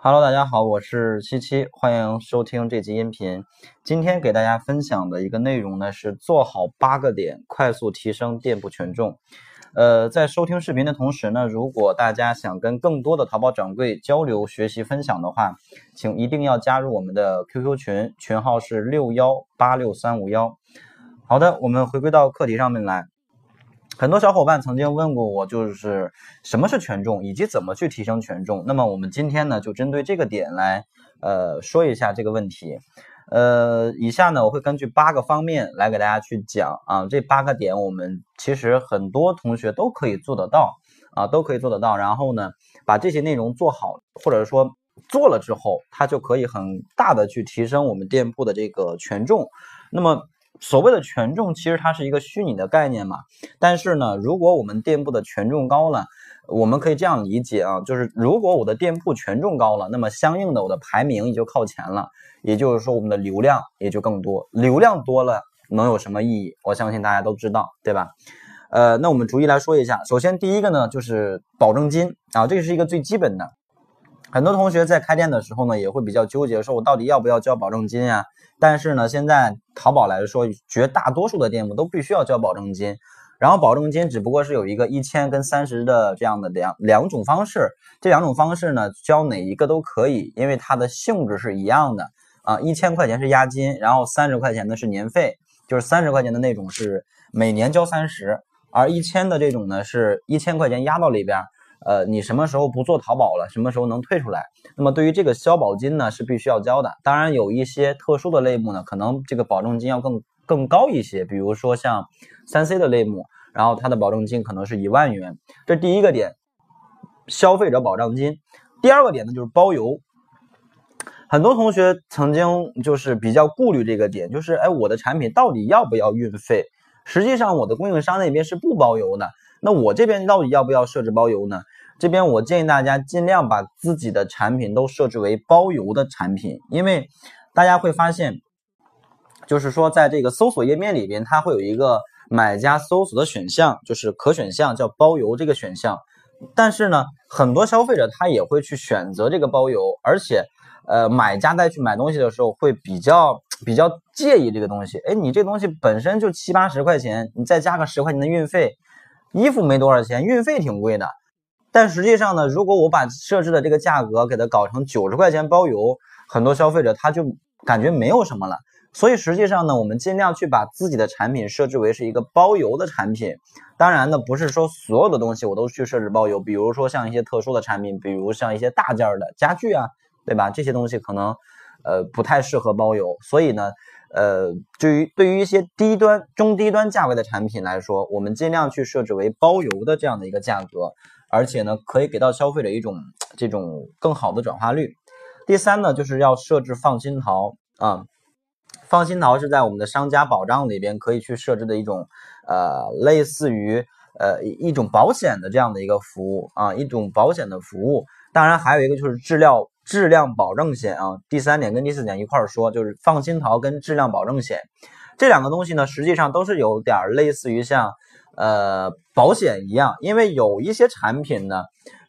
Hello，大家好，我是七七，欢迎收听这集音频。今天给大家分享的一个内容呢，是做好八个点，快速提升店铺权重。呃，在收听视频的同时呢，如果大家想跟更多的淘宝掌柜交流、学习、分享的话，请一定要加入我们的 QQ 群，群号是六幺八六三五幺。好的，我们回归到课题上面来。很多小伙伴曾经问过我，就是什么是权重，以及怎么去提升权重。那么我们今天呢，就针对这个点来，呃，说一下这个问题。呃，以下呢，我会根据八个方面来给大家去讲啊。这八个点，我们其实很多同学都可以做得到啊，都可以做得到。然后呢，把这些内容做好，或者说做了之后，它就可以很大的去提升我们店铺的这个权重。那么。所谓的权重，其实它是一个虚拟的概念嘛。但是呢，如果我们店铺的权重高了，我们可以这样理解啊，就是如果我的店铺权重高了，那么相应的我的排名也就靠前了，也就是说我们的流量也就更多。流量多了能有什么意义？我相信大家都知道，对吧？呃，那我们逐一来说一下。首先第一个呢，就是保证金啊，这是一个最基本的。很多同学在开店的时候呢，也会比较纠结，说我到底要不要交保证金呀？但是呢，现在淘宝来说，绝大多数的店铺都必须要交保证金。然后保证金只不过是有一个一千跟三十的这样的两两种方式，这两种方式呢，交哪一个都可以，因为它的性质是一样的啊。一千块钱是押金，然后三十块钱的是年费，就是三十块钱的那种是每年交三十，而一千的这种呢，是一千块钱压到里边。呃，你什么时候不做淘宝了？什么时候能退出来？那么对于这个消保金呢，是必须要交的。当然有一些特殊的类目呢，可能这个保证金要更更高一些。比如说像三 C 的类目，然后它的保证金可能是一万元。这第一个点，消费者保障金。第二个点呢，就是包邮。很多同学曾经就是比较顾虑这个点，就是哎，我的产品到底要不要运费？实际上我的供应商那边是不包邮的。那我这边到底要不要设置包邮呢？这边我建议大家尽量把自己的产品都设置为包邮的产品，因为大家会发现，就是说在这个搜索页面里边，它会有一个买家搜索的选项，就是可选项叫包邮这个选项。但是呢，很多消费者他也会去选择这个包邮，而且，呃，买家在去买东西的时候会比较比较介意这个东西。哎，你这东西本身就七八十块钱，你再加个十块钱的运费。衣服没多少钱，运费挺贵的，但实际上呢，如果我把设置的这个价格给它搞成九十块钱包邮，很多消费者他就感觉没有什么了。所以实际上呢，我们尽量去把自己的产品设置为是一个包邮的产品。当然呢，不是说所有的东西我都去设置包邮，比如说像一些特殊的产品，比如像一些大件的家具啊，对吧？这些东西可能呃不太适合包邮，所以呢。呃，对于对于一些低端、中低端价位的产品来说，我们尽量去设置为包邮的这样的一个价格，而且呢，可以给到消费者一种这种更好的转化率。第三呢，就是要设置放心淘啊，放心淘是在我们的商家保障里边可以去设置的一种呃，类似于呃一种保险的这样的一个服务啊，一种保险的服务。当然还有一个就是质量。质量保证险啊，第三点跟第四点一块儿说，就是放心淘跟质量保证险这两个东西呢，实际上都是有点类似于像呃保险一样，因为有一些产品呢，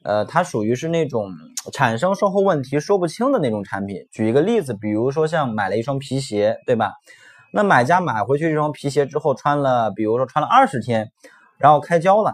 呃，它属于是那种产生售后问题说不清的那种产品。举一个例子，比如说像买了一双皮鞋，对吧？那买家买回去这双皮鞋之后穿了，比如说穿了二十天，然后开胶了，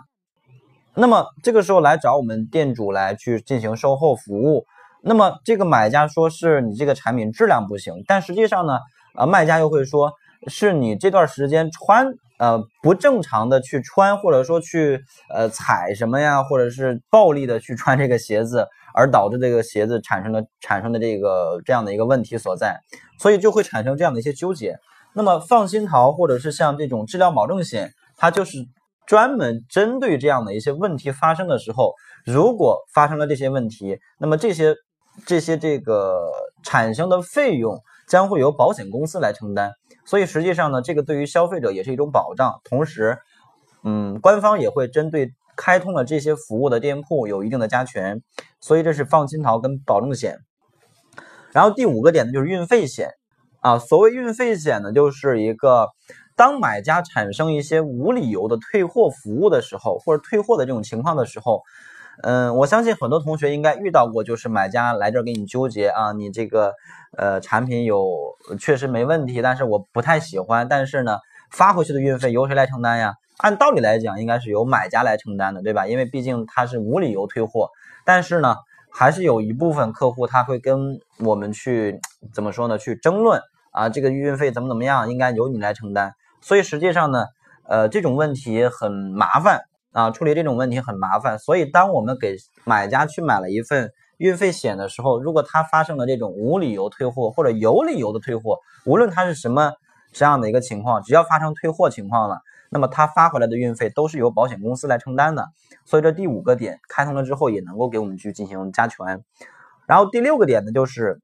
那么这个时候来找我们店主来去进行售后服务。那么这个买家说是你这个产品质量不行，但实际上呢，呃，卖家又会说是你这段时间穿呃不正常的去穿，或者说去呃踩什么呀，或者是暴力的去穿这个鞋子，而导致这个鞋子产生了产生的这个这样的一个问题所在，所以就会产生这样的一些纠结。那么放心淘或者是像这种质量保证险，它就是专门针对这样的一些问题发生的时候，如果发生了这些问题，那么这些。这些这个产生的费用将会由保险公司来承担，所以实际上呢，这个对于消费者也是一种保障。同时，嗯，官方也会针对开通了这些服务的店铺有一定的加权，所以这是放心淘跟保证险。然后第五个点呢，就是运费险啊。所谓运费险呢，就是一个当买家产生一些无理由的退货服务的时候，或者退货的这种情况的时候。嗯，我相信很多同学应该遇到过，就是买家来这儿给你纠结啊，你这个呃产品有确实没问题，但是我不太喜欢，但是呢，发回去的运费由谁来承担呀？按道理来讲，应该是由买家来承担的，对吧？因为毕竟他是无理由退货，但是呢，还是有一部分客户他会跟我们去怎么说呢？去争论啊，这个运费怎么怎么样，应该由你来承担。所以实际上呢，呃，这种问题很麻烦。啊，处理这种问题很麻烦，所以当我们给买家去买了一份运费险的时候，如果他发生了这种无理由退货或者有理由的退货，无论他是什么这样的一个情况，只要发生退货情况了，那么他发回来的运费都是由保险公司来承担的。所以这第五个点开通了之后，也能够给我们去进行加权。然后第六个点呢，就是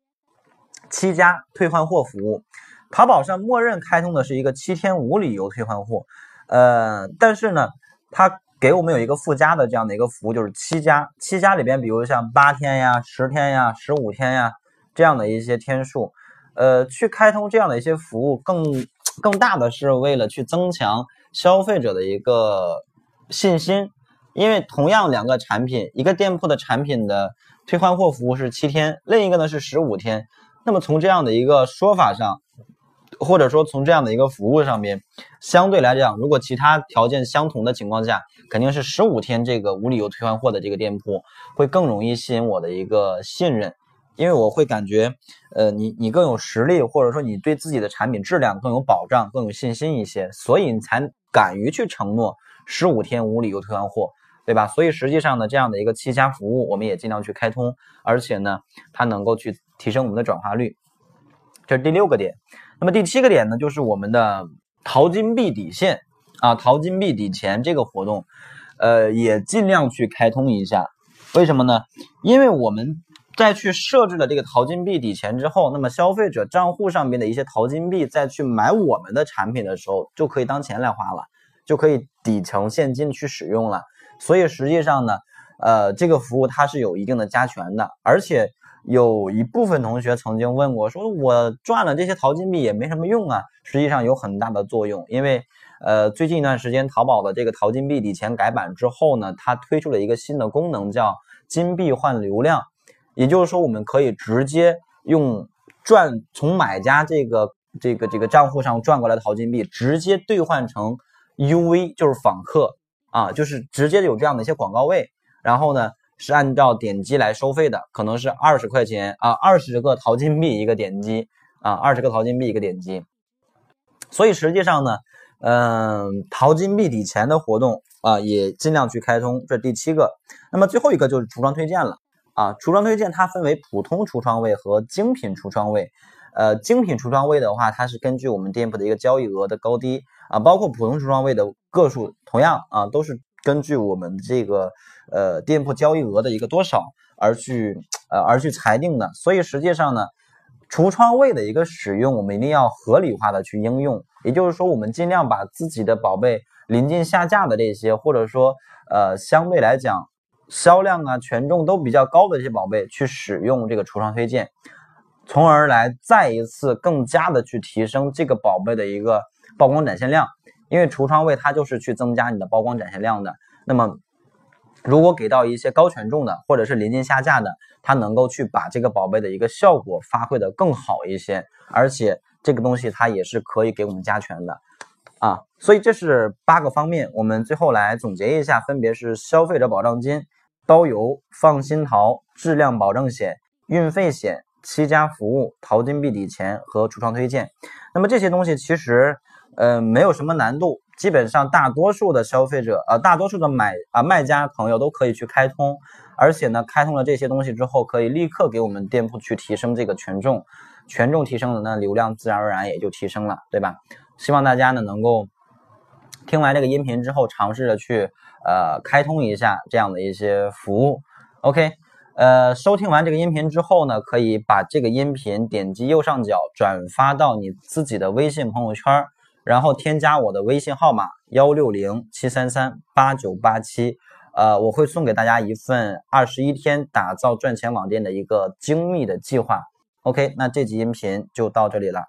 七家退换货服务，淘宝上默认开通的是一个七天无理由退换货，呃，但是呢，它给我们有一个附加的这样的一个服务，就是七加七加里边，比如像八天呀、十天呀、十五天呀这样的一些天数，呃，去开通这样的一些服务，更更大的是为了去增强消费者的一个信心，因为同样两个产品，一个店铺的产品的退换货服务是七天，另一个呢是十五天，那么从这样的一个说法上。或者说从这样的一个服务上面，相对来讲，如果其他条件相同的情况下，肯定是十五天这个无理由退换货的这个店铺会更容易吸引我的一个信任，因为我会感觉，呃，你你更有实力，或者说你对自己的产品质量更有保障、更有信心一些，所以你才敢于去承诺十五天无理由退换货，对吧？所以实际上呢，这样的一个七家服务，我们也尽量去开通，而且呢，它能够去提升我们的转化率，这是第六个点。那么第七个点呢，就是我们的淘金币抵现啊，淘金币抵钱这个活动，呃，也尽量去开通一下。为什么呢？因为我们在去设置了这个淘金币抵钱之后，那么消费者账户上面的一些淘金币再去买我们的产品的时候，就可以当钱来花了，就可以抵成现金去使用了。所以实际上呢，呃，这个服务它是有一定的加权的，而且。有一部分同学曾经问过，说我赚了这些淘金币也没什么用啊。实际上有很大的作用，因为呃最近一段时间淘宝的这个淘金币抵钱改版之后呢，它推出了一个新的功能，叫金币换流量。也就是说，我们可以直接用赚从买家这个这个这个账户上赚过来的淘金币，直接兑换成 UV，就是访客啊，就是直接有这样的一些广告位，然后呢。是按照点击来收费的，可能是二十块钱啊，二十个淘金币一个点击啊，二十个淘金币一个点击。所以实际上呢，嗯，淘金币抵钱的活动啊，也尽量去开通。这第七个，那么最后一个就是橱窗推荐了啊。橱窗推荐它分为普通橱窗位和精品橱窗位。呃，精品橱窗位的话，它是根据我们店铺的一个交易额的高低啊，包括普通橱窗位的个数，同样啊，都是。根据我们这个呃店铺交易额的一个多少而去呃而去裁定的，所以实际上呢，橱窗位的一个使用，我们一定要合理化的去应用。也就是说，我们尽量把自己的宝贝临近下架的这些，或者说呃相对来讲销量啊权重都比较高的一些宝贝去使用这个橱窗推荐，从而来再一次更加的去提升这个宝贝的一个曝光展现量。因为橱窗位它就是去增加你的曝光展现量的，那么如果给到一些高权重的或者是临近下架的，它能够去把这个宝贝的一个效果发挥的更好一些，而且这个东西它也是可以给我们加权的啊。所以这是八个方面，我们最后来总结一下，分别是消费者保障金、包邮、放心淘、质量保证险、运费险、七家服务、淘金币抵钱和橱窗推荐。那么这些东西其实。呃，没有什么难度，基本上大多数的消费者，呃，大多数的买啊卖家朋友都可以去开通，而且呢，开通了这些东西之后，可以立刻给我们店铺去提升这个权重，权重提升了，那流量自然而然也就提升了，对吧？希望大家呢能够听完这个音频之后，尝试着去呃开通一下这样的一些服务。OK，呃，收听完这个音频之后呢，可以把这个音频点击右上角转发到你自己的微信朋友圈。然后添加我的微信号码幺六零七三三八九八七，呃，我会送给大家一份二十一天打造赚钱网店的一个精密的计划。OK，那这集音频就到这里了。